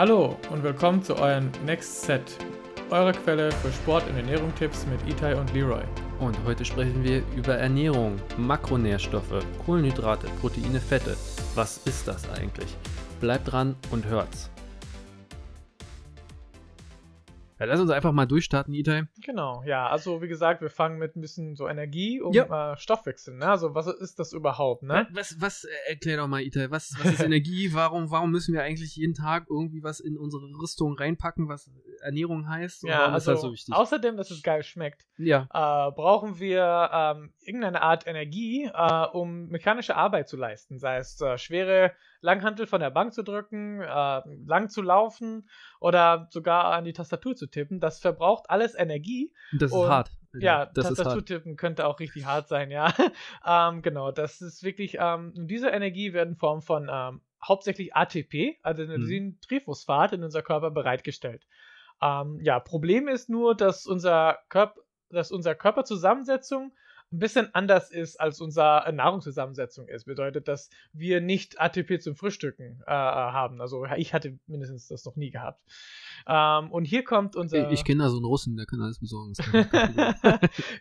Hallo und willkommen zu eurem Next Set, eure Quelle für Sport- und Ernährungstipps mit Itai und Leroy. Und heute sprechen wir über Ernährung, Makronährstoffe, Kohlenhydrate, Proteine, Fette. Was ist das eigentlich? Bleibt dran und hört's. Ja, lass uns einfach mal durchstarten, Itai. Genau, ja. Also wie gesagt, wir fangen mit ein bisschen so Energie um Ja. äh, Stoffwechsel. Ne? Also was ist das überhaupt? Ne? Was, was, äh, erklär doch mal, Itai, was, was ist Energie? Warum, warum müssen wir eigentlich jeden Tag irgendwie was in unsere Rüstung reinpacken, was Ernährung heißt? Und Ja, also das so außerdem, dass es geil schmeckt, ja, äh, brauchen wir ähm, irgendeine Art Energie, äh, um mechanische Arbeit zu leisten. Sei es äh, schwere Langhantel von der Bank zu drücken, äh, lang zu laufen oder sogar an die Tastatur zu tippen. Das verbraucht alles Energie. das ist und- hart. Ja, das ist Tastatur hart. tippen könnte auch richtig hart sein, ja. ähm, genau, das ist wirklich, ähm, diese Energie wird in Form von ähm, hauptsächlich ATP, Mhm. Adenosintriphosphat, in unser Körper bereitgestellt. Ähm, ja, Problem ist nur, dass unser Körper, dass unser Körperzusammensetzung ein bisschen anders ist, als unsere Nahrungszusammensetzung ist. Bedeutet, dass wir nicht ATP zum Frühstücken äh, haben. Also ich hatte mindestens das noch nie gehabt. Ähm, und hier kommt unser. Ich, ich kenne da so einen Russen, der kann alles besorgen.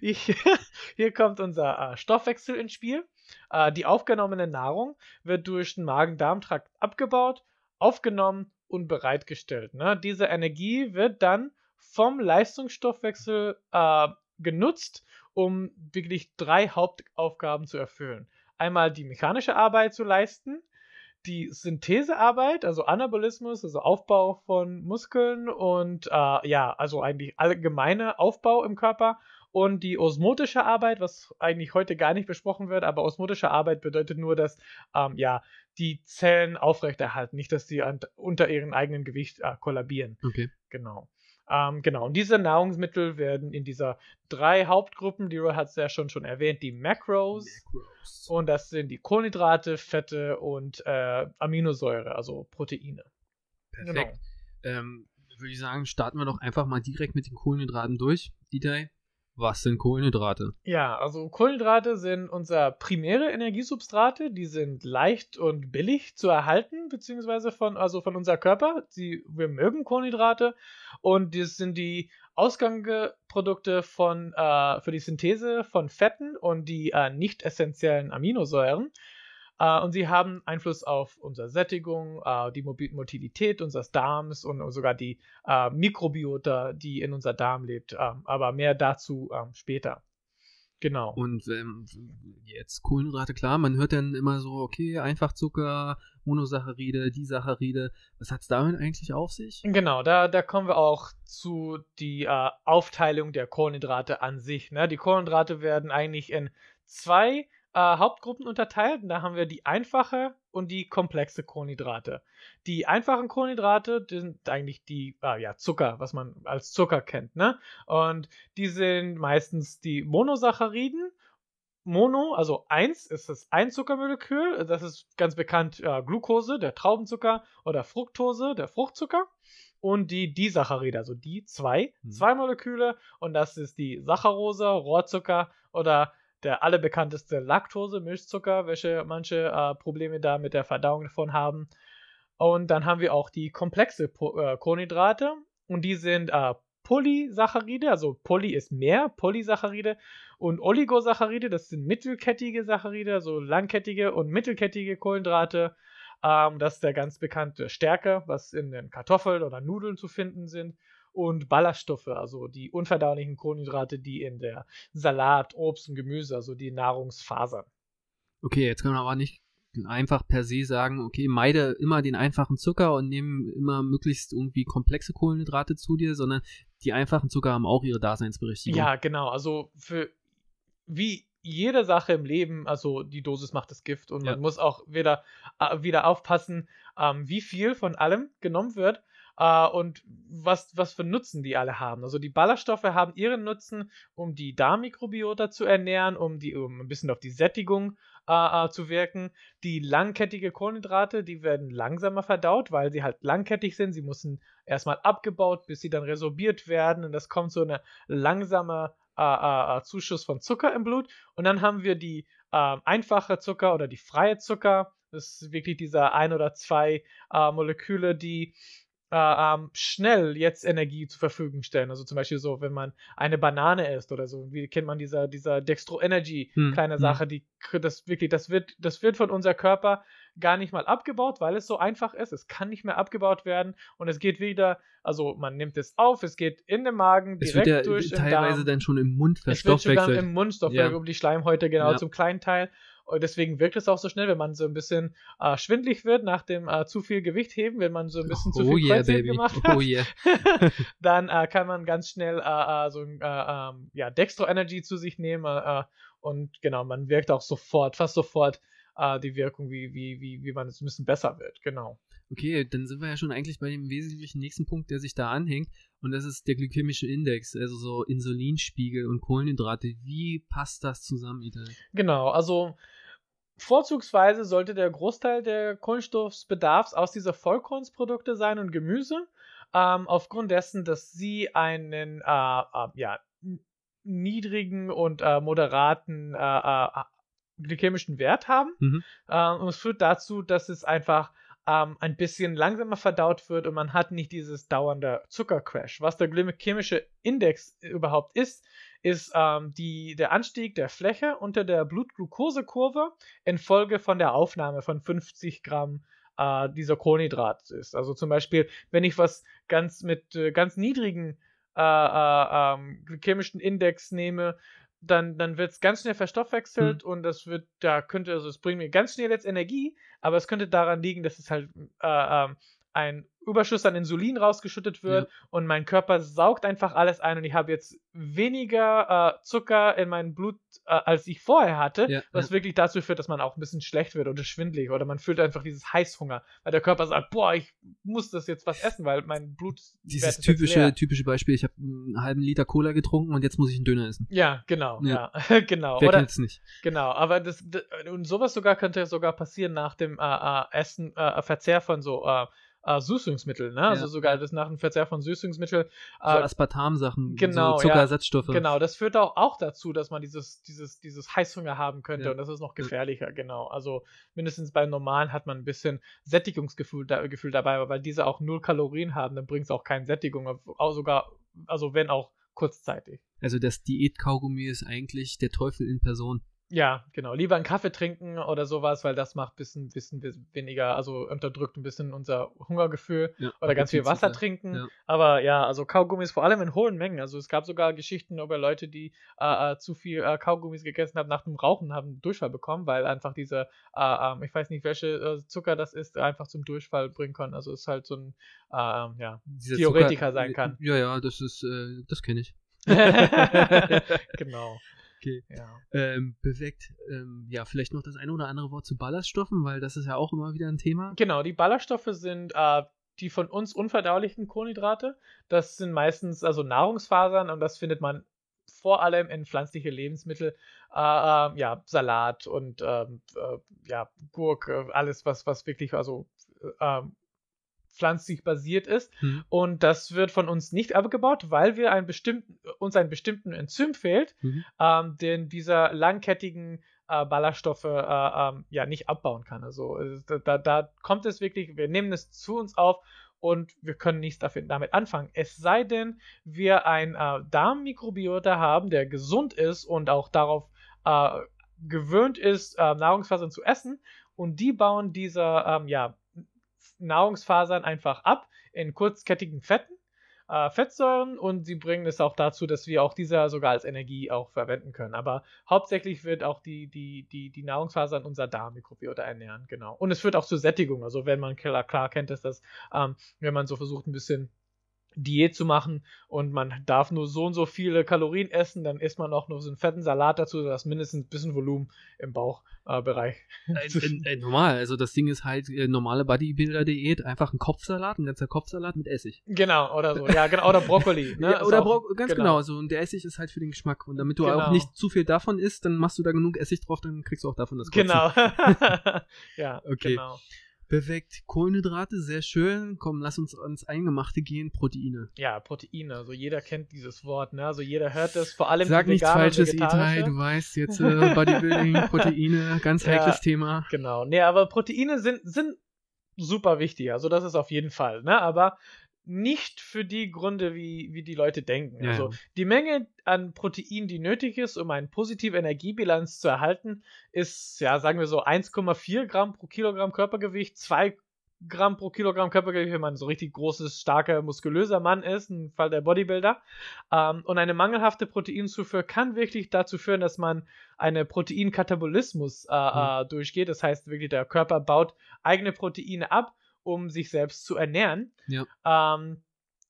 Ich, hier kommt unser äh, Stoffwechsel ins Spiel. Äh, die aufgenommene Nahrung wird durch den Magen-Darm-Trakt abgebaut, aufgenommen und bereitgestellt. Ne? Diese Energie wird dann vom Leistungsstoffwechsel äh, genutzt, um wirklich drei Hauptaufgaben zu erfüllen. Einmal die mechanische Arbeit zu leisten, die Synthesearbeit, also Anabolismus, also Aufbau von Muskeln und äh, ja, also eigentlich allgemeine Aufbau im Körper und die osmotische Arbeit, was eigentlich heute gar nicht besprochen wird, aber osmotische Arbeit bedeutet nur, dass ähm, ja die Zellen aufrechterhalten, nicht, dass sie unter ihrem eigenen Gewicht äh, kollabieren. Okay. Genau. Ähm, genau. Und diese Nahrungsmittel werden in dieser drei Hauptgruppen, die Leroy hat es ja schon schon erwähnt, die Macros. Und das sind die Kohlenhydrate, Fette und äh, Aminosäure, also Proteine. Perfekt. Ähm, würde ich sagen, starten wir doch einfach mal direkt mit den Kohlenhydraten durch. Dieter, was sind Kohlenhydrate? Ja, also Kohlenhydrate sind unser primäre Energiesubstrate. Die sind leicht und billig zu erhalten, beziehungsweise von, also von unser Körper. Sie, wir mögen Kohlenhydrate und das sind die Ausgangsprodukte äh, für die Synthese von Fetten und die äh, nicht essentiellen Aminosäuren. Äh, und sie haben Einfluss auf unsere Sättigung, äh, die Motilität unseres Darms und sogar die äh, Mikrobiota, die in unser Darm lebt. Ähm, aber mehr dazu ähm, später. Genau. Und ähm, jetzt Kohlenhydrate, klar, man hört dann immer so, okay, Einfachzucker, Monosaccharide, Disaccharide. Was hat es damit eigentlich auf sich? Genau, da, da kommen wir auch zu die Aufteilung der Kohlenhydrate an sich. Ne? Die Kohlenhydrate werden eigentlich in zwei äh, Hauptgruppen unterteilt. Und da haben wir die einfache und die komplexe Kohlenhydrate. Die einfachen Kohlenhydrate sind eigentlich die äh, ja, Zucker, was man als Zucker kennt. Ne? Und die sind meistens die Monosacchariden. Mono, also 1 ist das Einzuckermolekül, das ist ganz bekannt äh, Glucose, der Traubenzucker, oder Fructose, der Fruchtzucker. Und die Disaccharide, also die zwei, Mhm. zwei Moleküle, und das ist die Saccharose, Rohrzucker oder der allerbekannteste Laktose, Milchzucker, welche manche äh, Probleme da mit der Verdauung davon haben. Und dann haben wir auch die komplexe po äh, Kohlenhydrate und die sind äh, Polysaccharide, also Poly ist mehr, Polysaccharide und Oligosaccharide, das sind mittelkettige Saccharide, also langkettige und mittelkettige Kohlenhydrate. Ähm, das ist der ganz bekannte Stärke, was in den Kartoffeln oder Nudeln zu finden sind. Und Ballaststoffe, also die unverdaulichen Kohlenhydrate, die in der Salat, Obst und Gemüse, also die Nahrungsfasern. Okay, jetzt kann man aber nicht einfach per se sagen, okay, meide immer den einfachen Zucker und nehme immer möglichst irgendwie komplexe Kohlenhydrate zu dir, sondern die einfachen Zucker haben auch ihre Daseinsberechtigung. Ja, genau. Also für wie jede Sache im Leben, also die Dosis macht das Gift und Ja. man muss auch wieder, äh, wieder aufpassen, ähm, wie viel von allem genommen wird äh, und was, was für Nutzen die alle haben. Also die Ballaststoffe haben ihren Nutzen, um die Darmmikrobiota zu ernähren, um, die, um ein bisschen auf die Sättigung äh, äh, zu wirken. Die langkettige Kohlenhydrate, die werden langsamer verdaut, weil sie halt langkettig sind. Sie müssen erstmal abgebaut, bis sie dann resorbiert werden und das kommt so eine langsame äh, äh, äh, Zuschuss von Zucker im Blut. Und dann haben wir die äh, einfache Zucker oder die freie Zucker. Das ist wirklich dieser ein oder zwei äh, Moleküle, die äh, ähm, schnell jetzt Energie zur Verfügung stellen. Also zum Beispiel so, wenn man eine Banane isst oder so. Wie kennt man dieser, dieser Dextro Energy Hm, kleine hm. Sache, die das wirklich, das wird, das wird von unser Körper gar nicht mal abgebaut, weil es so einfach ist. Es kann nicht mehr abgebaut werden und es geht wieder, also man nimmt es auf, es geht in den Magen Es direkt wird ja durch den teilweise Darm. dann schon im Mund Es wird sogar im Mundstoff Ja. um die Schleimhäute, genau Ja. zum kleinen Teil. Und deswegen wirkt es auch so schnell, wenn man so ein bisschen äh, schwindlig wird nach dem äh, zu viel Gewicht heben, wenn man so ein bisschen zu oh viel yeah, Kreuzheben baby. gemacht hat, Oh yeah. dann äh, kann man ganz schnell äh, äh, so ein äh, ähm, ja, Dextro Energy zu sich nehmen und genau, man wirkt auch sofort, fast sofort die Wirkung, wie, wie, wie, wie man es ein bisschen besser wird, genau. Okay, dann sind wir ja schon eigentlich bei dem wesentlichen nächsten Punkt, der sich da anhängt. Und das ist der glykämische Index, also so Insulinspiegel und Kohlenhydrate. Wie passt das zusammen, Ethan? Genau, also vorzugsweise sollte der Großteil der Kohlenstoffbedarfs aus dieser Vollkornsprodukte sein und Gemüse, ähm, aufgrund dessen, dass sie einen äh, äh, ja, niedrigen und äh, moderaten äh, äh, glykämischen Wert haben. Mhm. Äh, und es führt dazu, dass es einfach ähm, ein bisschen langsamer verdaut wird und man hat nicht dieses dauernde Zuckercrash. Was der glykämische Index überhaupt ist, ist ähm, die, der Anstieg der Fläche unter der Blutglukosekurve infolge von der Aufnahme von 50 Gramm äh, dieser Kohlenhydrat ist. Also zum Beispiel, wenn ich was ganz mit äh, ganz niedrigen äh, äh, ähm, glykämischen Index nehme, dann, dann wird es ganz schnell verstoffwechselt und das wird, da könnte, also es bringt mir ganz schnell jetzt Energie, aber es könnte daran liegen, dass es halt äh, ähm, ein Überschuss an Insulin rausgeschüttet wird und mein Körper saugt einfach alles ein und ich habe jetzt weniger äh, Zucker in meinem Blut, äh, als ich vorher hatte, Ja, was ja. wirklich dazu führt, dass man auch ein bisschen schlecht wird oder schwindlig oder man fühlt einfach dieses Heißhunger, weil der Körper sagt, boah, ich muss das jetzt was essen, weil mein Blut Dieses ist typische, typische Beispiel, ich habe einen halben Liter Cola getrunken und jetzt muss ich einen Döner essen. Ja, genau, ja, Ja. genau. Wer Oder, kennt's nicht? Genau, aber das, das und sowas sogar könnte sogar passieren nach dem äh, äh, Essen, äh, Verzehr von so äh, äh, Süßungsmitteln, ne? Also Ja. sogar das nach dem Verzehr von Süßungsmitteln. So Äh, Aspartam-Sachen, genau, so ja. Zuckerersatzstoffe. genau, das führt auch, auch dazu, dass man dieses, dieses, dieses Heißhunger haben könnte Ja. und das ist noch gefährlicher, genau. Also mindestens beim Normalen hat man ein bisschen Sättigungsgefühl da, Gefühl dabei, weil diese auch null Kalorien haben, dann bringt es auch keine Sättigung, auch sogar, also wenn auch kurzzeitig. Also das Diät-Kaugummi ist eigentlich der Teufel in Person. Ja, genau. Lieber einen Kaffee trinken oder sowas, weil das macht ein bisschen, bisschen, weniger, also unterdrückt ein bisschen unser Hungergefühl Ja, oder ganz viel Wasser trinken. Ja. Aber ja, also Kaugummis vor allem in hohen Mengen. Also es gab sogar Geschichten über Leute, die äh, äh, zu viel äh, Kaugummis gegessen haben nach dem Rauchen, haben Durchfall bekommen, weil einfach diese, äh, ähm, ich weiß nicht, welche äh, Zucker das ist, einfach zum Durchfall bringen können. Also es ist halt so ein, äh, ähm, ja, Dieser Theoretiker sein kann. Ja, ja, das ist, äh, das kenne ich. genau. Okay. Ja. Ähm, perfekt. Ähm, ja, vielleicht noch das eine oder andere Wort zu Ballaststoffen, weil das ist ja auch immer wieder ein Thema. Genau, die Ballaststoffe sind äh, die von uns unverdaulichen Kohlenhydrate. Das sind meistens also Nahrungsfasern und das findet man vor allem in pflanzliche Lebensmittel, äh, äh, ja, Salat und ähm, äh, ja, Gurke, alles, was, was wirklich also äh, pflanzlich basiert ist. Mhm. Und das wird von uns nicht abgebaut, weil wir einen bestimmten, uns einen bestimmten Enzym fehlt, Mhm. ähm, den dieser langkettigen äh, Ballaststoffe äh, ähm, ja nicht abbauen kann. Also äh, da, da, da kommt es wirklich, wir nehmen es zu uns auf und wir können nichts dafür, damit anfangen. Es sei denn, wir ein äh, Darmmikrobiota haben, der gesund ist und auch darauf äh, gewöhnt ist, äh, Nahrungsfasern zu essen und die bauen diese ähm, ja, Nahrungsfasern einfach ab in kurzkettigen Fetten, äh, Fettsäuren und sie bringen es auch dazu, dass wir auch diese sogar als Energie auch verwenden können. Aber hauptsächlich wird auch die, die, die, die Nahrungsfasern unser Darmmikrobiota ernähren, genau. Und es führt auch zur Sättigung. Also wenn man klar, klar kennt, dass das, ähm, wenn man so versucht, ein bisschen Diät zu machen und man darf nur so und so viele Kalorien essen, dann isst man auch nur so einen fetten Salat dazu, dass mindestens ein bisschen Volumen im Bauchbereich. Äh, äh, normal, also das Ding ist halt äh, normale Bodybuilder-Diät, einfach ein Kopfsalat, ein ganzer Kopfsalat mit Essig. genau, oder so. Ja, genau. Oder Brokkoli. Ne? Oder auch- Bro ganz genau. so und der Essig ist halt für den Geschmack und damit du auch Genau. nicht zu viel davon isst, dann machst du da genug Essig drauf, dann kriegst du auch davon das Kotzen. Genau. ja, Okay. genau. Perfekt. Kohlenhydrate, sehr schön. Komm, lass uns ans Eingemachte gehen. Proteine. Ja, Proteine. Also jeder kennt dieses Wort, ne? Also jeder hört es, vor allem Sag nichts Falsches, Itai. Du weißt jetzt äh, Bodybuilding, Proteine, ganz Ja. heikles Thema. Genau. Nee, aber Proteine sind, sind super wichtig. Also das ist auf jeden Fall. Ne? Aber nicht für die Gründe, wie, wie die Leute denken. Ja, also die Menge an Protein, die nötig ist, um eine positive Energiebilanz zu erhalten, ist, ja, sagen wir so 1,4 Gramm pro Kilogramm Körpergewicht, 2 Gramm pro Kilogramm Körpergewicht, wenn man so richtig großes, starker, muskulöser Mann ist, im Fall der Bodybuilder. Ähm, und eine mangelhafte Proteinzufuhr kann wirklich dazu führen, dass man einen Proteinkatabolismus äh, Mhm. äh, durchgeht. Das heißt wirklich, der Körper baut eigene Proteine ab, um sich selbst zu ernähren. Ja. Ähm,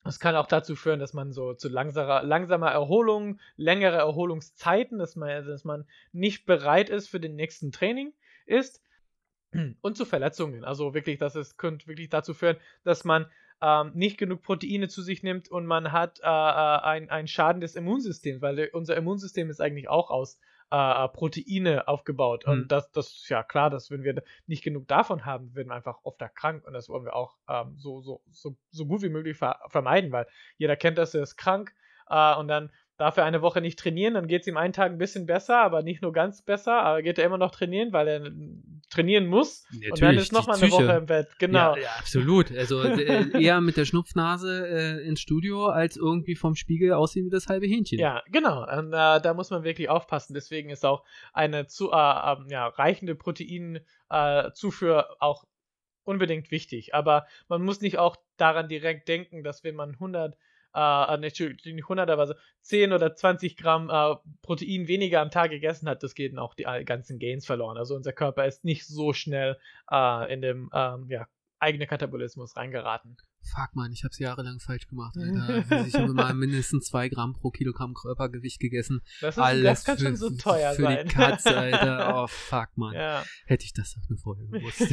das kann auch dazu führen, dass man so zu langsamer, langsamer Erholung, längere Erholungszeiten, dass man, dass man nicht bereit ist für den nächsten Training ist und zu Verletzungen. Also wirklich, das ist, könnte wirklich dazu führen, dass man ähm, nicht genug Proteine zu sich nimmt und man hat äh, äh, ein, ein Schaden des Immunsystems, weil unser Immunsystem ist eigentlich auch aus äh, Proteine aufgebaut. Mhm. Und das, das ist ja klar, dass wenn wir nicht genug davon haben, werden wir einfach oft krank und das wollen wir auch ähm, so, so, so, so gut wie möglich ver vermeiden, weil jeder kennt das, er ist krank äh, und dann darf er eine Woche nicht trainieren, dann geht es ihm einen Tag ein bisschen besser, aber nicht nur ganz besser, aber geht er immer noch trainieren, weil er trainieren muss und dann Natürlich, ist nochmal eine Woche im Bett. Genau. Ja, ja, absolut. Also äh, eher mit der Schnupfnase äh, ins Studio, als irgendwie vom Spiegel aussehen wie das halbe Hähnchen. Ja, genau. Und, äh, da muss man wirklich aufpassen. Deswegen ist auch eine zu, äh, ähm, ja, reichende Proteinzufuhr auch unbedingt wichtig. Aber man muss nicht auch daran direkt denken, dass wenn man 100 äh, nicht nicht 100, aber so 10 oder 20 Gramm äh, Protein weniger am Tag gegessen hat, das geht auch die ganzen Gains verloren. Also unser Körper ist nicht so schnell äh, in dem ähm, ja, eigenen Katabolismus reingeraten. Fuck man, ich hab's jahrelang falsch gemacht, Alter. Also ich habe immer mindestens zwei Gramm pro Kilogramm Körpergewicht gegessen. Das, ist, Alles das kann für, schon so teuer für sein. die Katze, Alter. Oh, fuck man. ja. Hätte ich das doch nur vorher gewusst.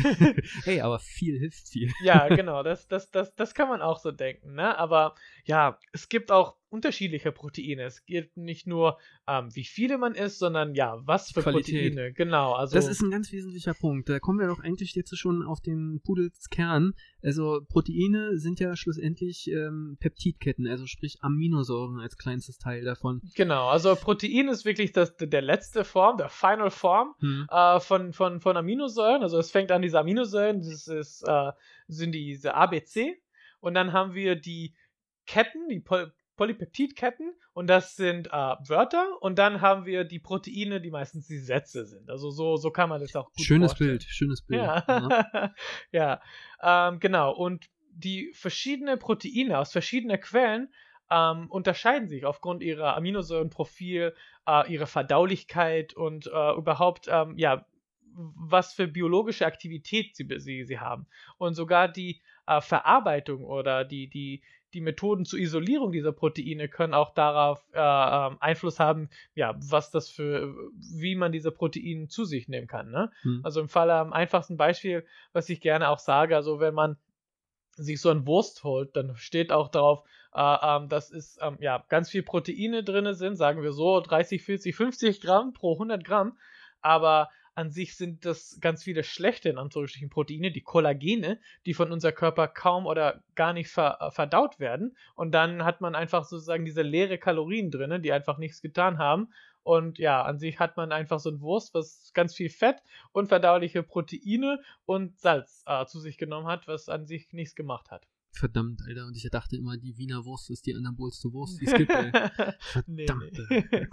hey, aber viel hilft viel. Ja, genau, das, das, das, das kann man auch so denken, ne? Aber ja, es gibt auch unterschiedliche Proteine. Es gibt nicht nur, ähm, wie viele man isst, sondern ja, was für Qualität. Proteine. Genau, also. Das ist ein ganz wesentlicher Punkt. Da kommen wir doch eigentlich jetzt schon auf den Pudels Kern. Also Proteine sind ja schlussendlich ähm, Peptidketten, also sprich Aminosäuren als kleinstes Teil davon. genau, also Protein ist wirklich das, der letzte Form, der Final Form Hm. äh, von, von, von Aminosäuren. Also es fängt an, diese Aminosäuren, das ist, äh, sind diese ABC. Und dann haben wir die Ketten, die Polypeptidketten. Und das sind äh, Wörter. Und dann haben wir die Proteine, die meistens die Sätze sind. Also so, so kann man das auch gut Schönes vorstellen. Bild, schönes Bild. Ja, Ja. Ähm, genau. Und die verschiedenen Proteine aus verschiedenen Quellen ähm, unterscheiden sich aufgrund ihrer Aminosäurenprofil, äh, ihrer Verdaulichkeit und äh, überhaupt, ähm, ja, was für biologische Aktivität sie, sie, sie haben. Und sogar die äh, Verarbeitung oder die, die, die Methoden zur Isolierung dieser Proteine können auch darauf äh, ähm, Einfluss haben, ja, was das für, wie man diese Proteine zu sich nehmen kann. Ne? Hm. Also im Fall am einfachsten Beispiel, was ich gerne auch sage, also wenn man sich so ein Wurst holt, dann steht auch drauf, äh, ähm, dass es ähm, ja ganz viel Proteine drin sind, sagen wir so 30, 40, 50 Gramm pro 100 Gramm, aber an sich sind das ganz viele schlechte, in Anführungsstrichen, Proteine, die Kollagene, die von unser Körper kaum oder gar nicht ver äh, verdaut werden. Und dann hat man einfach sozusagen diese leere Kalorien drin, die einfach nichts getan haben. Und ja, an sich hat man einfach so ein Wurst, was ganz viel Fett, unverdauliche Proteine und Salz äh, zu sich genommen hat, was an sich nichts gemacht hat. Verdammt, Alter. Und ich dachte immer, die Wiener Wurst ist die anabolste Wurst, die es gibt, ey. Nee, Verdammte nee.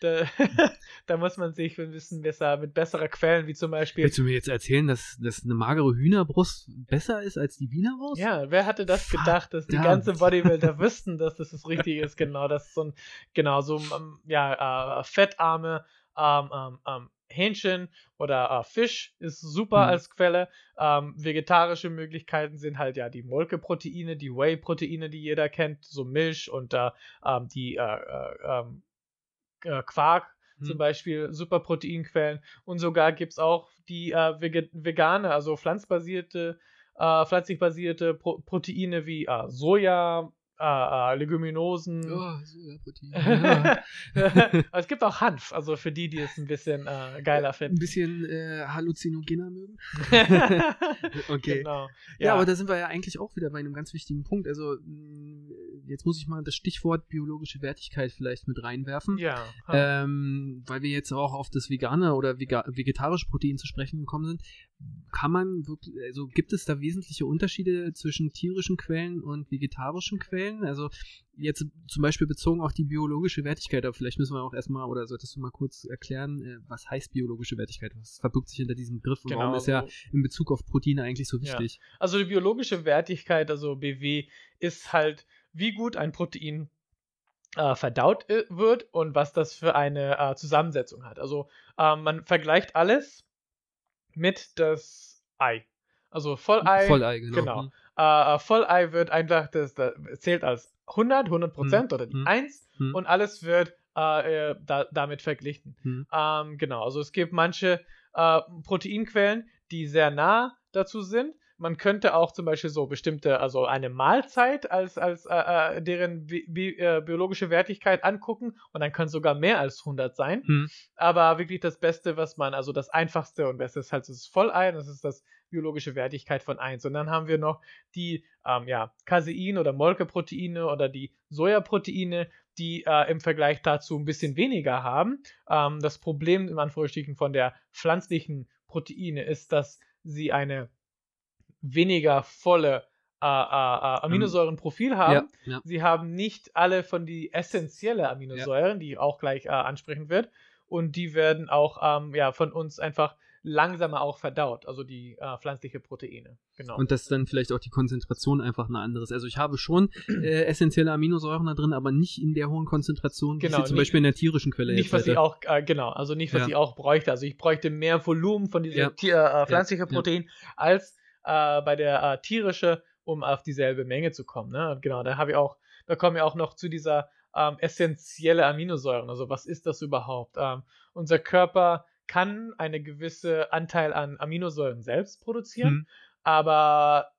Da, da muss man sich ein bisschen besser mit besseren Quellen, wie zum Beispiel. Willst du mir jetzt erzählen, dass, dass eine magere Hühnerbrust besser ist als die Wiener Wurst? Ja, wer hatte das gedacht, dass die Verdammt. ganzen Bodybuilder wüssten, dass das das Richtige ist? Genau, das ist so ein, genau, so ähm, ja, äh, fettarme ähm, ähm, ähm, Hähnchen oder äh, Fisch ist super Mhm. als Quelle. Ähm, vegetarische Möglichkeiten sind halt ja die Molkeproteine, die Whey-Proteine, die jeder kennt, so Milch und äh, ähm, die äh, äh, äh, Quark zum Hm. Beispiel, super Proteinquellen. Und sogar gibt es auch die äh, vegane, also pflanzbasierte, äh, pflanzlich basierte Pro Proteine wie äh, Soja, äh, äh, Leguminosen. Oh, Sojaprotein. Ja. Es gibt auch Hanf, also für die, die es ein bisschen äh, geiler Ein finden. bisschen äh, halluzinogener mögen. okay. Genau. Ja, aber da sind wir ja eigentlich auch wieder bei einem ganz wichtigen Punkt. Also, jetzt muss ich mal das Stichwort biologische Wertigkeit vielleicht mit reinwerfen. Ja. Ähm, weil wir jetzt auch auf das vegane oder vega vegetarische Protein zu sprechen gekommen sind. Kann man wirklich, also gibt es da wesentliche Unterschiede zwischen tierischen Quellen und vegetarischen Quellen? Also jetzt zum Beispiel bezogen auf die biologische Wertigkeit, aber vielleicht müssen wir auch erstmal, oder solltest du mal kurz erklären, äh, was heißt biologische Wertigkeit? Was verbirgt sich hinter diesem Begriff und Genau, warum ist ja in Bezug auf Proteine eigentlich so Ja. wichtig? Also die biologische Wertigkeit, also BW, ist halt, wie gut ein Protein äh, verdaut äh, wird und was das für eine äh, Zusammensetzung hat. Also ähm, man vergleicht alles mit das Ei. Also Vollei. Vollei, genau. genau. Hm. Äh, äh, Vollei wird einfach, das, das zählt als 100, 100 Prozent oder die hm, 1 hm. und alles wird äh, äh, da, damit verglichen. Hm. Ähm, genau, also es gibt manche äh, Proteinquellen, die sehr nah dazu sind. Man könnte auch zum Beispiel so bestimmte, also eine Mahlzeit als, als äh, äh, deren bi bi äh, biologische Wertigkeit angucken und dann können es sogar mehr als 100 sein. Hm. Aber wirklich das Beste, was man, also das einfachste und beste ist halt das Vollei, das ist das biologische Wertigkeit von 1. Und dann haben wir noch die ähm, ja, Casein- oder Molkeproteine oder die Sojaproteine, die äh, im Vergleich dazu ein bisschen weniger haben. Ähm, das Problem in Anführungsstrichen von der pflanzlichen Proteine ist, dass sie eine weniger volle äh, äh, äh, Aminosäurenprofil haben. Ja, ja. Sie haben nicht alle von die essentielle Aminosäuren, die auch gleich äh, ansprechen wird. Und die werden auch ähm, ja, von uns einfach langsamer auch verdaut, also die äh, pflanzliche Proteine. Genau. Und dass dann vielleicht auch die Konzentration einfach eine andere ist. Also ich habe schon äh, essentielle Aminosäuren da drin, aber nicht in der hohen Konzentration, wie Genau, ich sie zum nicht- Beispiel in der tierischen Quelle nicht, was ich hätte. auch, äh, genau, also nicht, was Ja. ich auch bräuchte. Also ich bräuchte mehr Volumen von diesem Ja. Tier, äh, pflanzlichen ja. Protein als äh, bei der äh, tierische, um auf dieselbe Menge zu kommen. Ne? Und genau, da habe ich auch, da kommen wir auch noch zu dieser ähm, essentielle Aminosäuren. Also was ist das überhaupt? Ähm, unser Körper kann eine gewisse Anteil an Aminosäuren selbst produzieren, Hm. aber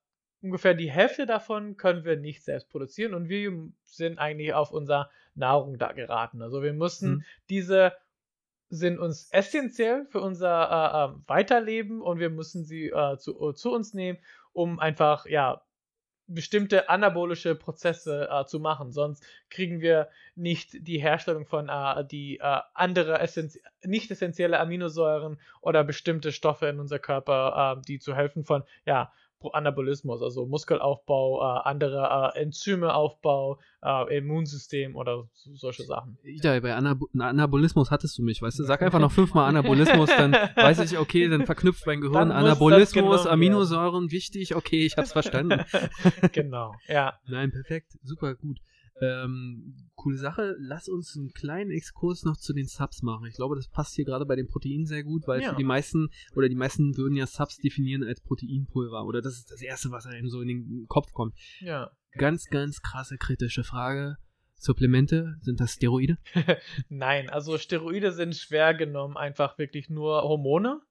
ungefähr die Hälfte davon können wir nicht selbst produzieren und wir sind eigentlich auf unserer Nahrung da geraten. Also wir müssen Hm. diese sind uns essentiell für unser äh, äh, Weiterleben und wir müssen sie äh, zu, zu uns nehmen, um einfach ja bestimmte anabolische Prozesse äh, zu machen. Sonst kriegen wir nicht die Herstellung von äh, die äh, andere essenz nicht essentielle Aminosäuren oder bestimmte Stoffe in unser Körper, äh, die zu helfen von ja Anabolismus, also Muskelaufbau, äh, andere äh, Enzymeaufbau, äh, Immunsystem oder so, solche Sachen. Ja, bei Anab Anabolismus hattest du mich, weißt du? Sag einfach noch fünfmal Anabolismus, dann weiß ich, okay, dann verknüpft mein Gehirn Anabolismus. Aminosäuren, wichtig, okay, ich hab's verstanden. genau, ja. Nein, perfekt, super gut. Ähm, coole Sache. Lass uns einen kleinen Exkurs noch zu den Subs machen. Ich glaube, das passt hier gerade bei den Proteinen sehr gut, weil Ja. für die meisten oder die meisten würden ja Subs definieren als Proteinpulver oder das ist das Erste, was einem so in den Kopf kommt. Ja. Ganz, ganz krasse kritische Frage. Supplemente, sind das Steroide? Nein, also Steroide sind schwer genommen einfach wirklich nur Hormone.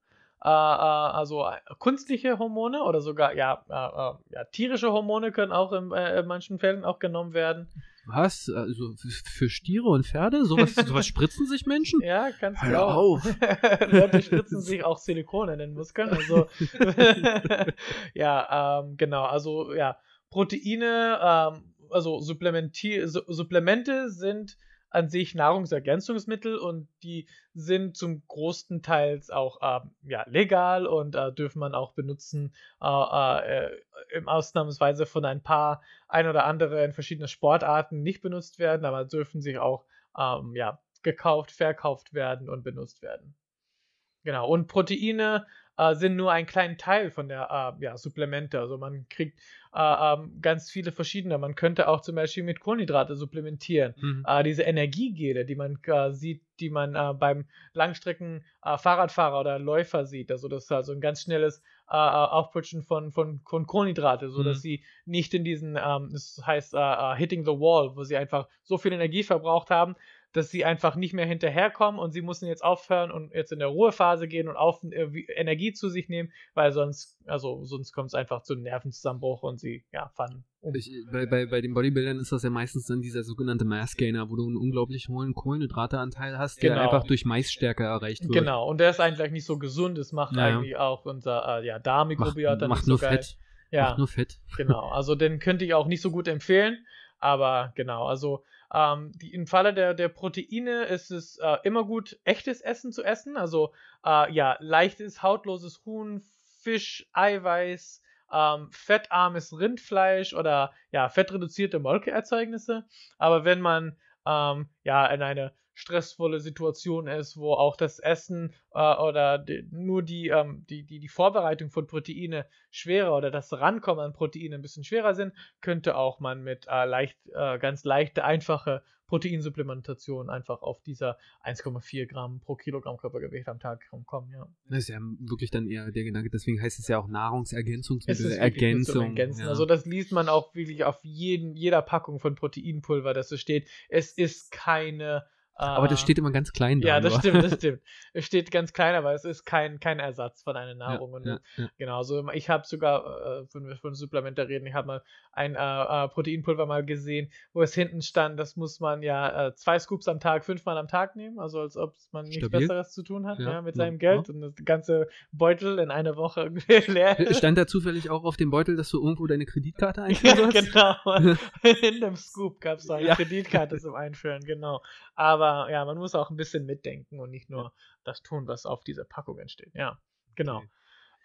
Äh, äh, also äh, künstliche Hormone oder sogar ja, ja tierische Hormone können auch in, in manchen Fällen auch genommen werden. Was? Also für Stiere und Pferde? Sowas, sowas spritzen sich Menschen? Ja, du Hör auf. Leute spritzen sich auch Silikon in den Muskeln. Also ja, ähm, genau. Also ja, Proteine, ähm, also Supplementi Su Supplemente sind an sich Nahrungsergänzungsmittel und die sind zum großen Teils auch ähm, ja, legal und äh, dürfen man auch benutzen, äh, äh, im Ausnahmsweise von ein paar, ein oder andere in verschiedenen Sportarten nicht benutzt werden, aber dürfen sich auch ähm, ja, gekauft, verkauft werden und benutzt werden. Genau, und Proteine äh, sind nur ein kleiner Teil von der äh, ja, Supplemente. Also man kriegt äh, ähm, ganz viele verschiedene. Man könnte auch zum Beispiel mit Kohlenhydrate supplementieren. Mhm. Äh, diese Energiegele, die man äh, sieht, die man äh, beim Langstrecken Fahrradfahrer oder Läufer sieht. Also das ist also ein ganz schnelles äh, Aufputschen von, von, von Kohlenhydrate, so dass Mhm. sie nicht in diesen, ähm, das heißt Hitting the Wall, wo sie einfach so viel Energie verbraucht haben, dass sie einfach nicht mehr hinterherkommen und sie müssen jetzt aufhören und jetzt in der Ruhephase gehen und auf, äh, Energie zu sich nehmen, weil sonst, also sonst kommt es einfach zu einem Nervenzusammenbruch und sie ja, fallen um. Ich, bei, bei, bei den Bodybuildern ist das ja meistens dann dieser sogenannte Mass Gainer, wo du einen unglaublich hohen Kohlenhydrateanteil hast, der Genau. einfach durch Maisstärke erreicht wird. Genau, und der ist eigentlich nicht so gesund, das macht Ja. eigentlich auch unser äh, ja, Macht, Darmmikrobiota macht nicht nur so geil. Fett. Ja, Macht nur Fett. genau. Also den könnte ich auch nicht so gut empfehlen. Aber genau, also ähm, die, im Falle der, der Proteine ist es äh, immer gut, echtes Essen zu essen. Also äh, ja, leichtes, hautloses Huhn, Fisch, Eiweiß, ähm, fettarmes Rindfleisch oder ja, fettreduzierte Molkeerzeugnisse. Aber wenn man ähm, ja in eine stressvolle Situation ist, wo auch das Essen äh, oder die, nur die, ähm, die, die, die Vorbereitung von Proteine schwerer oder das Rankommen an Proteine ein bisschen schwerer sind, könnte auch man mit äh, leicht, äh, ganz leichte, einfache Proteinsupplementation einfach auf dieser 1,4 Gramm pro Kilogramm Körpergewicht am Tag kommen, ja. Das ist ja wirklich dann eher der Gedanke, deswegen heißt es ja auch Nahrungsergänzungsmittel, Ergänzung. Ja. Also das liest man auch wirklich auf jeden, jeder Packung von Proteinpulver, dass es steht, es ist keine aber das ah. steht immer ganz klein da. Ja, das stimmt, das stimmt. Es steht ganz klein, aber es ist kein, kein Ersatz von einer Nahrung. Ja, ja, ja. Genau, so ich habe sogar, äh, wenn wir von Supplemente reden, ich habe mal ein äh, äh, Proteinpulver mal gesehen, wo es hinten stand, das muss man ja äh, zwei Scoops am Tag, fünfmal am Tag nehmen, also als ob man nichts Besseres zu tun hat ja, mit seinem Geld und das ganze Beutel in einer Woche leer. Stand da zufällig auch auf dem Beutel, dass du irgendwo deine Kreditkarte einführen sollst? Ja, genau. in dem Scoop gab es eine Kreditkarte zum Einführen, genau. Aber ja, man muss auch ein bisschen mitdenken und nicht nur ja. das tun, was auf dieser Packung entsteht. Ja, genau. Okay.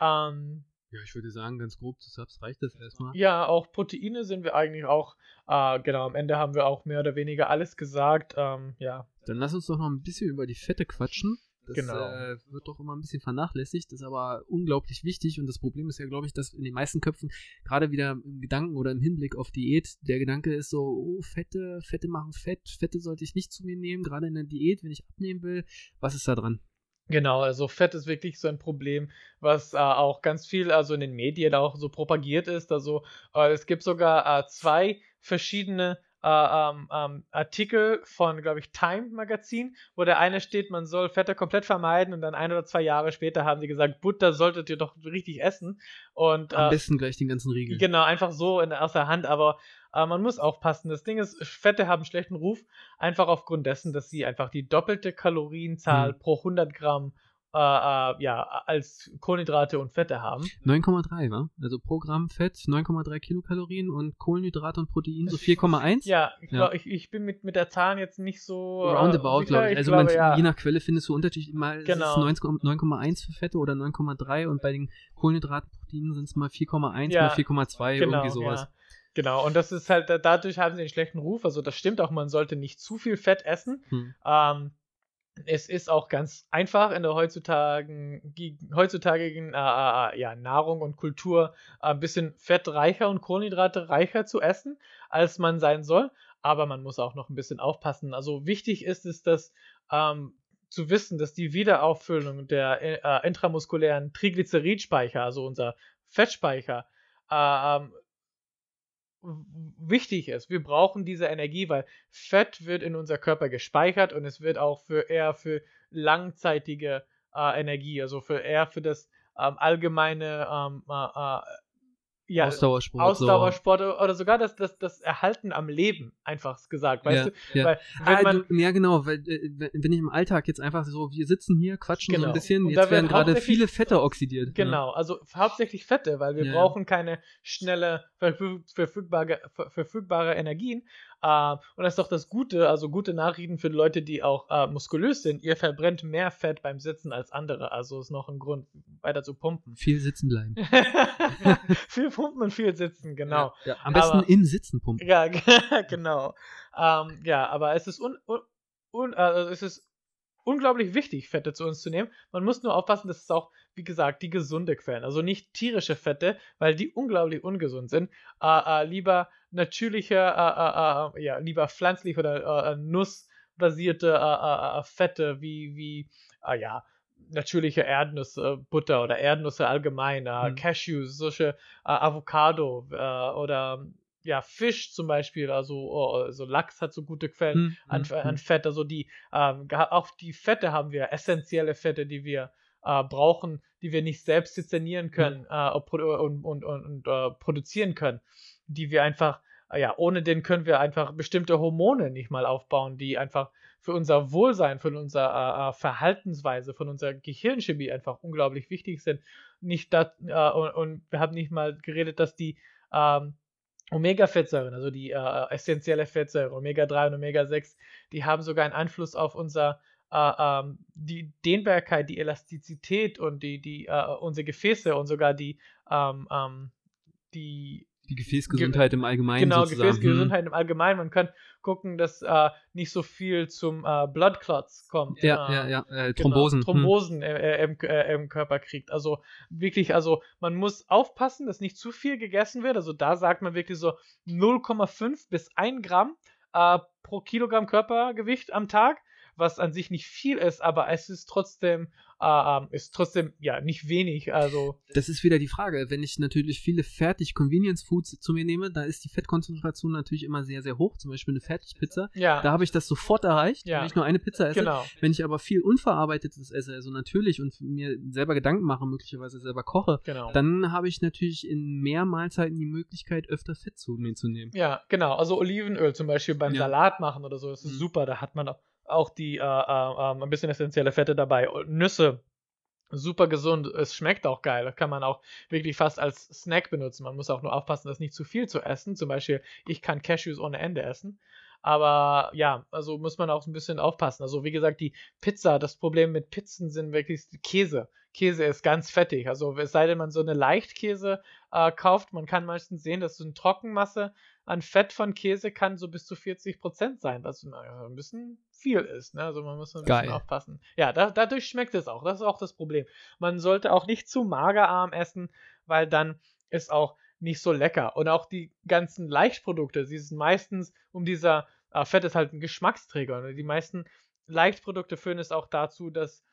Ähm, ja, ich würde sagen, ganz grob zu Subs reicht das erstmal. Ja, auch Proteine sind wir eigentlich auch, äh, genau, am Ende haben wir auch mehr oder weniger alles gesagt. Ähm, ja. Dann lass uns doch noch ein bisschen über die Fette quatschen. Das genau. äh, wird doch immer ein bisschen vernachlässigt, ist aber unglaublich wichtig und das Problem ist ja, glaube ich, dass in den meisten Köpfen gerade wieder im Gedanken oder im Hinblick auf Diät der Gedanke ist so, oh, Fette, Fette machen Fett, Fette sollte ich nicht zu mir nehmen, gerade in der Diät, wenn ich abnehmen will. Was ist da dran? Genau, also Fett ist wirklich so ein Problem, was äh, auch ganz viel, also in den Medien auch so propagiert ist. Also äh, es gibt sogar äh, zwei verschiedene äh, ähm, ähm, Artikel von, glaube ich, Time Magazin, wo der eine steht, man soll Fette komplett vermeiden und dann ein oder zwei Jahre später haben sie gesagt, Butter solltet ihr doch richtig essen. Und, Am äh, besten gleich den ganzen Riegel. Genau, einfach so in der erster Hand, aber äh, man muss aufpassen. Das Ding ist, Fette haben schlechten Ruf, einfach aufgrund dessen, dass sie einfach die doppelte Kalorienzahl hm. pro 100 Gramm äh, äh, ja, als Kohlenhydrate und Fette haben. 9,3, wa? Also pro Gramm Fett 9,3 Kilokalorien und Kohlenhydrate und Protein so 4,1? Ja, ich, glaub, ich, ich bin mit, mit der Zahl jetzt nicht so. Äh, Roundabout, glaube ich. Also glaube, man, ja. je nach Quelle findest du unterschiedlich. Mal genau. 9,1 für Fette oder 9,3 und bei den Kohlenhydraten, Proteinen sind es mal 4,1, ja, mal 4,2, genau, irgendwie sowas. Ja. Genau, und das ist halt, dadurch haben sie einen schlechten Ruf. Also das stimmt auch, man sollte nicht zu viel Fett essen. Hm. Ähm, es ist auch ganz einfach in der heutzutage, heutzutage äh, äh, ja, Nahrung und Kultur ein bisschen fettreicher und Kohlenhydrate reicher zu essen, als man sein soll. Aber man muss auch noch ein bisschen aufpassen. Also wichtig ist es, dass ähm, zu wissen, dass die Wiederauffüllung der äh, intramuskulären Triglyceridspeicher, also unser Fettspeicher, äh, wichtig ist. Wir brauchen diese Energie, weil Fett wird in unser Körper gespeichert und es wird auch für eher für langzeitige äh, Energie, also für eher für das ähm, allgemeine ähm, äh, äh ja, Ausdauersport. Ausdauersport so. oder sogar das, das, das Erhalten am Leben, einfach gesagt, weißt ja, du? Ja. Weil, wenn ah, du, ja, genau, weil äh, wenn ich im Alltag jetzt einfach so, wir sitzen hier, quatschen genau. so ein genau. bisschen, jetzt werden gerade viele Fette oxidiert. Genau, ja. also hauptsächlich Fette, weil wir brauchen keine schnelle, verfügbare, verfügbare Energien, Uh, und das ist doch das Gute, also gute Nachrichten für Leute, die auch uh, muskulös sind. Ihr verbrennt mehr Fett beim Sitzen als andere. Also ist noch ein Grund, weiter zu pumpen. Viel sitzen bleiben. viel pumpen und viel sitzen, genau. Ja, ja. Am besten aber, im Sitzen pumpen. Ja, genau. Ähm, ja, aber es ist, un, un, un, also es ist unglaublich wichtig, Fette zu uns zu nehmen. Man muss nur aufpassen, dass es auch, wie gesagt, die gesunde Quellen, also nicht tierische Fette, weil die unglaublich ungesund sind. Uh, lieber natürliche, äh, äh, äh, ja, lieber pflanzlich oder äh, nussbasierte äh, Fette wie, wie ja, natürliche Erdnüsse, Butter oder Erdnüsse allgemein, mhm. Cashews, solche Avocado oder ja, Fisch zum Beispiel, also oh, also Lachs hat so gute Quellen hm, an, hm, an, Fett, also die, ähm, auch die Fette haben wir, essentielle Fette, die wir äh, brauchen, die wir nicht selbst dezernieren können hm. äh, und, und, und, und äh, produzieren können die wir einfach, äh, ja, ohne den können wir einfach bestimmte Hormone nicht mal aufbauen, die einfach für unser Wohlsein, für unsere äh, äh, Verhaltensweise, von unserer Gehirnchemie einfach unglaublich wichtig sind. Nicht dat, und, und, wir haben nicht mal geredet, dass die ähm, Omega-Fettsäuren, also die äh, essentielle Fettsäure, Omega-3 und Omega-6, die haben sogar einen Einfluss auf unser äh, ähm, die Dehnbarkeit, die Elastizität und die, die, äh, unsere Gefäße und sogar die, ähm, ähm, die die Gefäßgesundheit Ge im Allgemeinen. Genau, sozusagen. Gefäßgesundheit hm. im Allgemeinen. Man kann gucken, dass äh, nicht so viel zum äh, Blood Clots kommt. Ja, äh, ja, ja. Äh, Thrombosen. Genau, Thrombosen hm. im, äh, im, Körper kriegt. Also wirklich, also man muss aufpassen, dass nicht zu viel gegessen wird. Also da sagt man wirklich so 0,5 bis 1 Gramm pro Kilogramm Körpergewicht am Tag was an sich nicht viel ist, aber es ist trotzdem, äh, ähm, ist trotzdem, ja, nicht wenig. Also. Das ist wieder die Frage. Wenn ich natürlich viele fertig Convenience Foods zu mir nehme, da ist die Fettkonzentration natürlich immer sehr, sehr hoch. Zum Beispiel eine Fertigpizza. Ja. Da habe ich das sofort erreicht, ja. wenn ich nur eine Pizza esse. Genau. Wenn ich aber viel Unverarbeitetes esse, also natürlich und mir selber Gedanken mache, möglicherweise selber koche, genau. dann habe ich natürlich in mehr Mahlzeiten die Möglichkeit, öfter Fett zu mir zu nehmen. Ja, genau. Also Olivenöl zum Beispiel beim ja. Salat machen oder so, das ist mhm. super. Da hat man auch auch die äh, äh, ähm, ein bisschen essentielle Fette dabei. Nüsse, super gesund. Es schmeckt auch geil. Das kann man auch wirklich fast als Snack benutzen. Man muss auch nur aufpassen, das nicht zu viel zu essen. Zum Beispiel, ich kann Cashews ohne Ende essen. Aber ja, also muss man auch ein bisschen aufpassen. Also wie gesagt, die Pizza, das Problem mit Pizzen sind wirklich Käse. Käse ist ganz fettig. Also es sei denn, man so eine Leichtkäse äh, kauft, man kann meistens sehen, dass so eine Trockenmasse an Fett von Käse kann so bis zu 40% sein, was ein bisschen viel ist. Ne? Also man muss ein Geil. bisschen aufpassen. Ja, da, dadurch schmeckt es auch. Das ist auch das Problem. Man sollte auch nicht zu magerarm essen, weil dann ist auch nicht so lecker. Und auch die ganzen Leichtprodukte, sie sind meistens um dieser, äh, Fett ist halt ein Geschmacksträger. Und die meisten Leichtprodukte führen es auch dazu, dass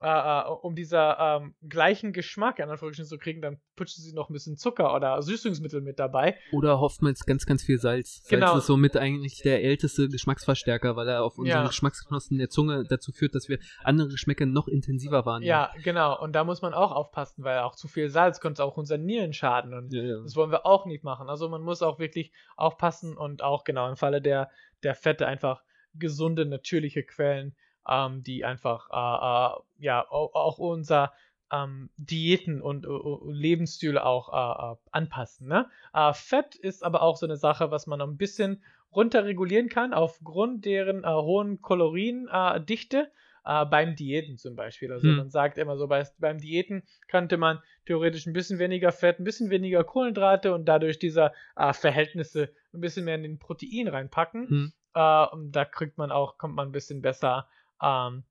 äh, äh, um dieser ähm, gleichen Geschmack in Anführungsstrichen zu kriegen, dann putschen sie noch ein bisschen Zucker oder Süßungsmittel mit dabei. Oder hofft man jetzt ganz, ganz viel Salz. Salz genau. ist somit eigentlich der älteste Geschmacksverstärker, weil er auf unseren ja. Geschmacksknospen der Zunge dazu führt, dass wir andere Geschmäcker noch intensiver wahrnehmen. Ja, genau. Und da muss man auch aufpassen, weil auch zu viel Salz könnte auch unseren Nieren schaden und ja, ja. das wollen wir auch nicht machen. Also man muss auch wirklich aufpassen und auch genau im Falle der, der Fette einfach gesunde, natürliche Quellen ähm, die einfach äh, äh, ja auch unser ähm, Diäten und uh, Lebensstile auch uh, uh, anpassen. Ne? Fett ist aber auch so eine Sache, was man ein bisschen runterregulieren kann aufgrund deren hohen Kaloriendichte. Uh, beim Diäten zum Beispiel. Also hm. man sagt immer so, bei, beim Diäten könnte man theoretisch ein bisschen weniger Fett, ein bisschen weniger Kohlenhydrate und dadurch diese uh, Verhältnisse ein bisschen mehr in den Protein reinpacken. Hm. Uh, und da kriegt man auch, kommt man ein bisschen besser ähm,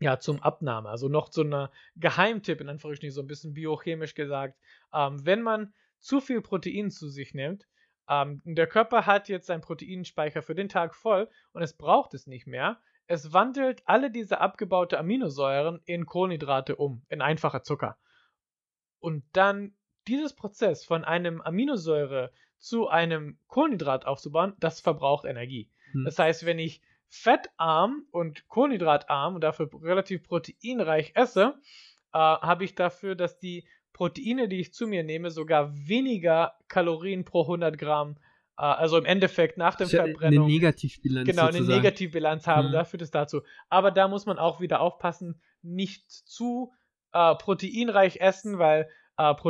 ja, zum Abnahme. Also noch so ein Geheimtipp, in Anführungsstrichen, so ein bisschen biochemisch gesagt. Ähm, wenn man zu viel Protein zu sich nimmt, ähm, der Körper hat jetzt seinen Proteinspeicher für den Tag voll und es braucht es nicht mehr. Es wandelt alle diese abgebaute Aminosäuren in Kohlenhydrate um, in einfacher Zucker. Und dann dieses Prozess von einem Aminosäure zu einem Kohlenhydrat aufzubauen, das verbraucht Energie. Hm. Das heißt, wenn ich fettarm und kohlenhydratarm und dafür relativ proteinreich esse, äh, habe ich dafür, dass die Proteine, die ich zu mir nehme, sogar weniger Kalorien pro 100 Gramm, äh, also im Endeffekt nach dem Verbrennung. Eine Negativbilanz. Genau, eine Negativbilanz haben. Mhm. Da führt es dazu. Aber da muss man auch wieder aufpassen, nicht zu äh, proteinreich essen, weil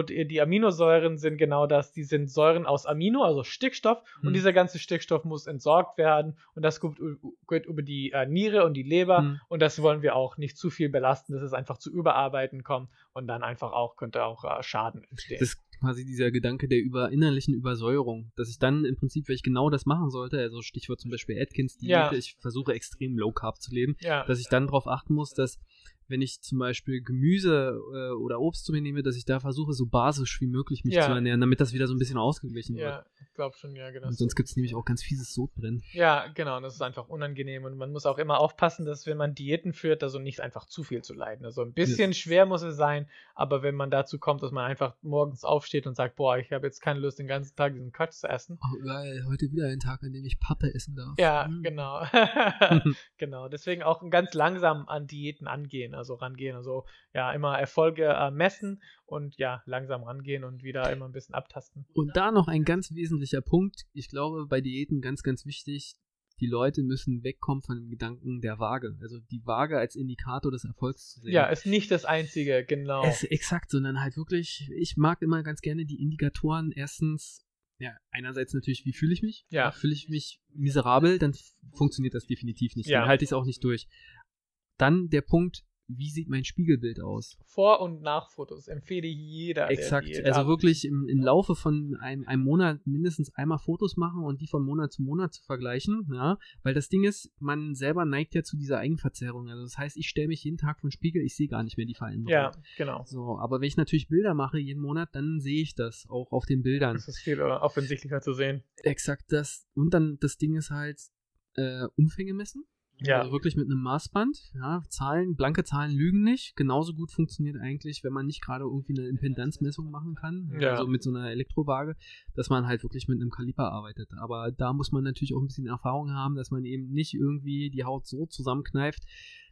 die Aminosäuren sind genau das, die sind Säuren aus Amino, also Stickstoff, mhm. und dieser ganze Stickstoff muss entsorgt werden und das geht, über die äh, Niere und die Leber mhm. und das wollen wir auch nicht zu viel belasten, dass es einfach zu Überarbeiten kommt und dann einfach auch, könnte auch äh, Schaden entstehen. Das quasi dieser Gedanke der über, innerlichen Übersäuerung, dass ich dann im Prinzip, wenn ich genau das machen sollte, also Stichwort zum Beispiel Atkins Diät, ja. ich versuche extrem Low Carb zu leben, ja. dass ich dann darauf achten muss, dass wenn ich zum Beispiel Gemüse äh, oder Obst zu mir nehme, dass ich da versuche, so basisch wie möglich mich ja. zu ernähren, damit das wieder so ein bisschen ausgeglichen wird. Ja, ich glaube schon, ja, genau. Und sonst gibt es nämlich auch ganz fieses Sodbrennen. Ja, genau, das ist einfach unangenehm und man muss auch immer aufpassen, dass wenn man Diäten führt, also nicht einfach zu viel zu leiden. Also ein bisschen yes. schwer muss es sein, aber wenn man dazu kommt, dass man einfach morgens aufsteht und sagt, boah, ich habe jetzt keine Lust, den ganzen Tag diesen Quatsch zu essen. Oh, geil, heute wieder ein Tag, an dem ich Pappe essen darf. Ja, mhm. genau. genau, deswegen auch ganz langsam an Diäten angehen, also rangehen. Also ja, immer Erfolge äh, messen und ja, langsam rangehen und wieder immer ein bisschen abtasten. Und da noch ein ganz wesentlicher Punkt. Ich glaube, bei Diäten ganz, ganz wichtig, die Leute müssen wegkommen von dem Gedanken der Waage. Also die Waage als Indikator des Erfolgs zu sehen. Ja, ist nicht das einzige, genau. Es, exakt, sondern halt wirklich, ich mag immer ganz gerne die Indikatoren erstens ja, einerseits natürlich, wie fühle ich mich? Ja. Fühle ich mich miserabel, dann funktioniert das definitiv nicht. Ja. Dann halte ich es auch nicht durch. Dann der Punkt, wie sieht mein Spiegelbild aus? Vor- und Nachfotos empfehle jeder. der Exakt. Also wirklich im, im Laufe von einem, einem Monat mindestens einmal Fotos machen und die von Monat zu Monat zu vergleichen. Ja, weil das Ding ist, man selber neigt ja zu dieser Eigenverzerrung. Also das heißt, ich stelle mich jeden Tag vor den Spiegel, ich sehe gar nicht mehr die Veränderung. Ja, genau. So, aber wenn ich natürlich Bilder mache jeden Monat, dann sehe ich das auch auf den Bildern. Das ist viel äh, offensichtlicher zu sehen. Exakt das. Und dann das Ding ist halt äh, Umfänge messen. Ja. Also wirklich mit einem Maßband. Ja, Zahlen, blanke Zahlen lügen nicht. Genauso gut funktioniert eigentlich, wenn man nicht gerade irgendwie eine Impedanzmessung machen kann. Ja. Also mit so einer Elektrowaage, dass man halt wirklich mit einem Kaliper arbeitet. Aber da muss man natürlich auch ein bisschen Erfahrung haben, dass man eben nicht irgendwie die Haut so zusammenkneift,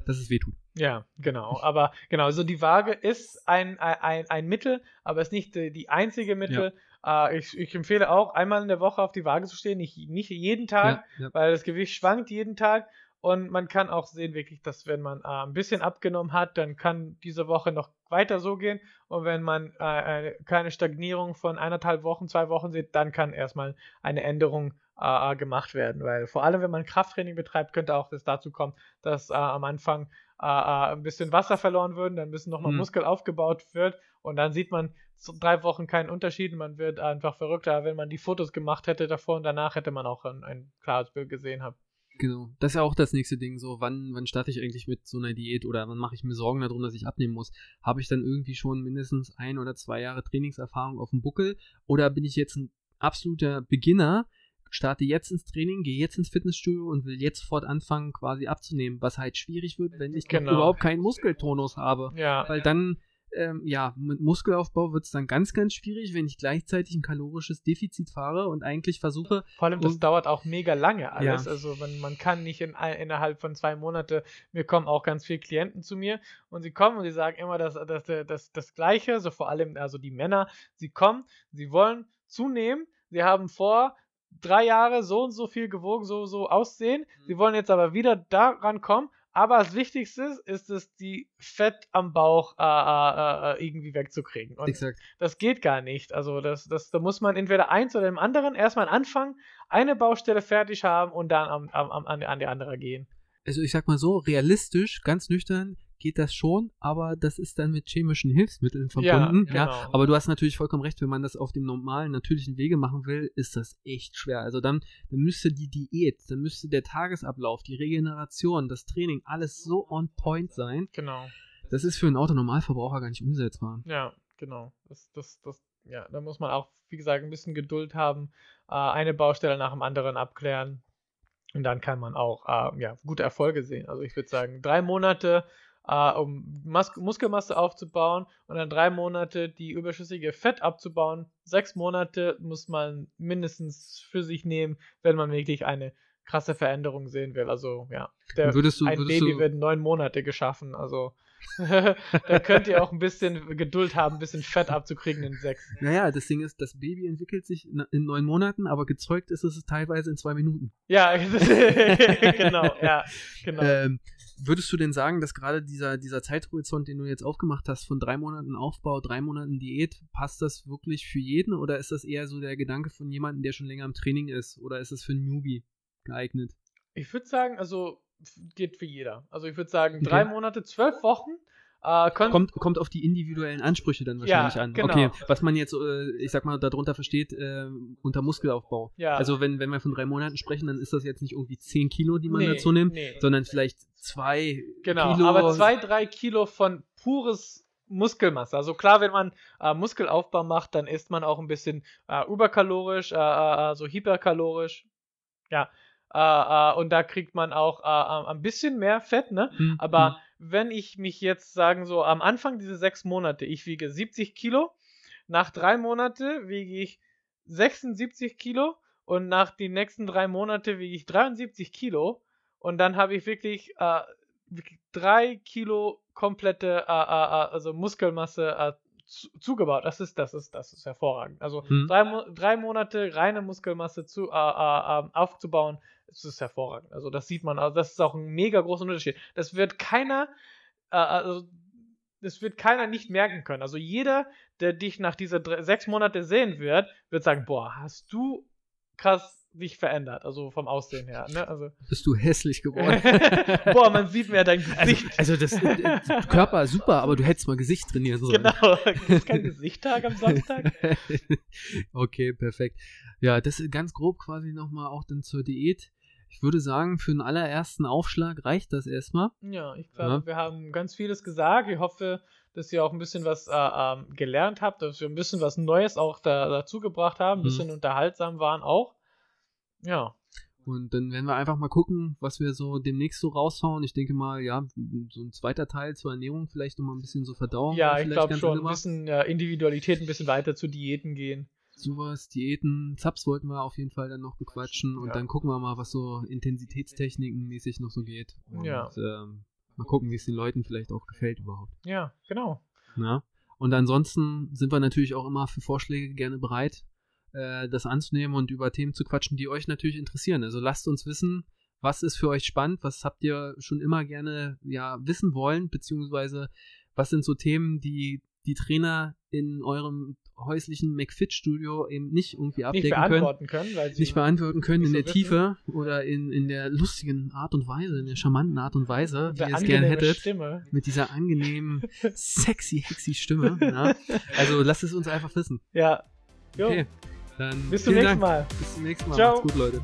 dass es wehtut. Ja, genau. Aber genau, so die Waage ist ein, ein, ein Mittel, aber ist nicht die, einzige Mittel. Äh, ich, ich empfehle auch, einmal in der Woche auf die Waage zu stehen, nicht, nicht jeden Tag, Ja, ja. weil das Gewicht schwankt jeden Tag. Und man kann auch sehen, wirklich, dass wenn man äh, ein bisschen abgenommen hat, dann kann diese Woche noch weiter so gehen. Und wenn man äh, eine, keine Stagnierung von eineinhalb Wochen, zwei Wochen sieht, dann kann erstmal eine Änderung äh, gemacht werden. Weil vor allem, wenn man Krafttraining betreibt, könnte auch das dazu kommen, dass äh, am Anfang äh, äh, ein bisschen Wasser verloren wird, dann bisschen nochmal Mhm. Muskel aufgebaut wird. Und dann sieht man so drei Wochen keinen Unterschied. Man wird einfach verrückter, wenn man die Fotos gemacht hätte davor und danach hätte man auch ein, ein klares Bild gesehen haben. Genau. Das ist ja auch das nächste Ding. So, wann, wann starte ich eigentlich mit so einer Diät oder wann mache ich mir Sorgen darum, dass ich abnehmen muss? Habe ich dann irgendwie schon mindestens ein oder zwei Jahre Trainingserfahrung auf dem Buckel? Oder bin ich jetzt ein absoluter Beginner, starte jetzt ins Training, gehe jetzt ins Fitnessstudio und will jetzt sofort anfangen, quasi abzunehmen, was halt schwierig wird, wenn ich Genau. überhaupt keinen Muskeltonus habe. Ja, Weil dann, ähm, ja, mit Muskelaufbau wird es dann ganz, ganz schwierig, wenn ich gleichzeitig ein kalorisches Defizit fahre und eigentlich versuche, Vor allem, das dauert auch mega lange alles. Ja. Also man, man kann nicht in, innerhalb von zwei Monate, mir kommen auch ganz viele Klienten zu mir und sie kommen und sie sagen immer das, das, das, das Gleiche, so vor allem also die Männer, sie kommen, sie wollen zunehmen, sie haben vor, drei Jahre so und so viel gewogen, so so aussehen, sie wollen jetzt aber wieder daran kommen, aber das Wichtigste ist, ist es, die Fett am Bauch äh, äh, äh, irgendwie wegzukriegen. Und exakt, das geht gar nicht. Also das, das, da muss man entweder eins oder im anderen erstmal anfangen, eine Baustelle fertig haben und dann am, am, am, an, die- an die andere gehen. also ich sag mal so, realistisch, ganz nüchtern geht das schon, aber das ist dann mit chemischen Hilfsmitteln verbunden. Ja, genau. aber du hast natürlich vollkommen recht, wenn man das auf dem normalen, natürlichen Wege machen will, ist das echt schwer. Also dann, dann müsste die Diät, dann müsste der Tagesablauf, die Regeneration, das Training, alles so on point sein. Genau. Das ist für einen Autonormalverbraucher gar nicht umsetzbar. Ja, genau. Das, das, das, ja, da muss man auch, wie gesagt, ein bisschen Geduld haben, äh, eine Baustelle nach dem anderen abklären. Und dann kann man auch äh, ja, gute Erfolge sehen. Also ich würde sagen, drei Monate, äh, um Mus Muskelmasse aufzubauen und dann drei Monate die überschüssige Fett abzubauen. Sechs Monate muss man mindestens für sich nehmen, wenn man wirklich eine krasse Veränderung sehen will. Also ja, der, Würdest du, ein würdest Baby du, wird neun Monate geschaffen. Also da könnt ihr auch ein bisschen Geduld haben, ein bisschen Fett abzukriegen in sechs. Naja, das Ding ist, das Baby entwickelt sich in neun Monaten, aber gezeugt ist es teilweise in zwei Minuten. Ja, genau, ja, genau. Ähm, würdest du denn sagen, dass gerade dieser, dieser Zeithorizont, den du jetzt aufgemacht hast, von drei Monaten Aufbau, drei Monaten Diät, passt das wirklich für jeden oder ist das eher so der Gedanke von jemandem, der schon länger im Training ist oder ist es für einen Newbie geeignet? Ich würde sagen, also geht für jeder. Also ich würde sagen, drei Okay. Monate, zwölf Wochen. Äh, Kommt, kommt auf die individuellen Ansprüche dann Ja, wahrscheinlich an. genau. Okay, was man jetzt, äh, ich sag mal, darunter versteht, äh, unter Muskelaufbau. ja, Also wenn, wenn wir von drei Monaten sprechen, dann ist das jetzt nicht irgendwie 10 Kilo, die man nee, dazu nimmt, nee. sondern vielleicht zwei Genau, Kilo. aber zwei, drei Kilo von pures Muskelmasse. Also klar, wenn man äh, Muskelaufbau macht, dann isst man auch ein bisschen äh, überkalorisch, äh, äh, so hyperkalorisch. Ja. Äh, äh, und da kriegt man auch äh, ein bisschen mehr Fett, ne? Hm, Aber wenn ich mich jetzt sagen, so am Anfang diese sechs Monate, ich wiege 70 Kilo, nach drei Monate wiege ich 76 Kilo und nach den nächsten drei Monate wiege ich 73 Kilo und dann habe ich wirklich, äh, drei Kilo komplette, äh, äh, also Muskelmasse zu, zugebaut. Das ist, das ist, das ist hervorragend. Also Hm. drei, drei Monate reine Muskelmasse zu, äh, äh, äh, aufzubauen, das ist hervorragend. Also das sieht man, also das ist auch ein mega großer Unterschied. Das wird keiner, äh, also das wird keiner nicht merken können. Also jeder, der dich nach dieser drei, sechs Monate sehen wird, wird sagen, boah, hast du krass dich verändert, also vom Aussehen her. Ne? Also, Bist du hässlich geworden. boah, man sieht mehr dein Also, Gesicht. also das äh, Körper super, aber du hättest mal Gesicht trainieren sollen. genau, gibt's kein Gesichttag am Samstag? okay, perfekt. Ja, das ist ganz grob quasi nochmal auch dann zur Diät. Ich würde sagen, für den allerersten Aufschlag reicht das erstmal. Ja, ich glaube, Ja. wir haben ganz vieles gesagt. Ich hoffe, dass ihr auch ein bisschen was äh, ähm, gelernt habt, dass wir ein bisschen was Neues auch da, dazu gebracht haben, ein Mhm. bisschen unterhaltsam waren auch. Ja, Und dann werden wir einfach mal gucken, was wir so demnächst so raushauen. Ich denke mal, ja, so ein zweiter Teil zur Ernährung, vielleicht nochmal ein bisschen so Verdauung. ja ich glaube schon, ein bisschen äh, Individualität, ein bisschen weiter zu Diäten gehen. Sowas, Diäten, Zaps wollten wir auf jeden Fall dann noch bequatschen und Ja. dann gucken wir mal, was so Intensitätstechniken mäßig noch so geht. Und Ja. ähm, mal gucken, wie es den Leuten vielleicht auch gefällt überhaupt. Ja, genau. Ja. Und ansonsten sind wir natürlich auch immer für Vorschläge gerne bereit, äh, das anzunehmen und über Themen zu quatschen, die euch natürlich interessieren. Also lasst uns wissen, was ist für euch spannend, was habt ihr schon immer gerne ja, wissen wollen, beziehungsweise was sind so Themen, die die Trainer in eurem häuslichen McFit-Studio eben nicht irgendwie Nicht abdecken können beantworten können, weil sie nicht beantworten können nicht in so der wissen. Tiefe oder in, in der lustigen Art und Weise, in der charmanten Art und Weise, wie ihr es gerne hättet. Stimme. Mit dieser angenehmen, sexy, hexy Stimme. Ja. Also lasst es uns einfach wissen. Ja. Jo, Okay. Dann bis zum nächsten Dank. Mal. Bis zum nächsten Mal. Ciao. Macht's gut, Leute.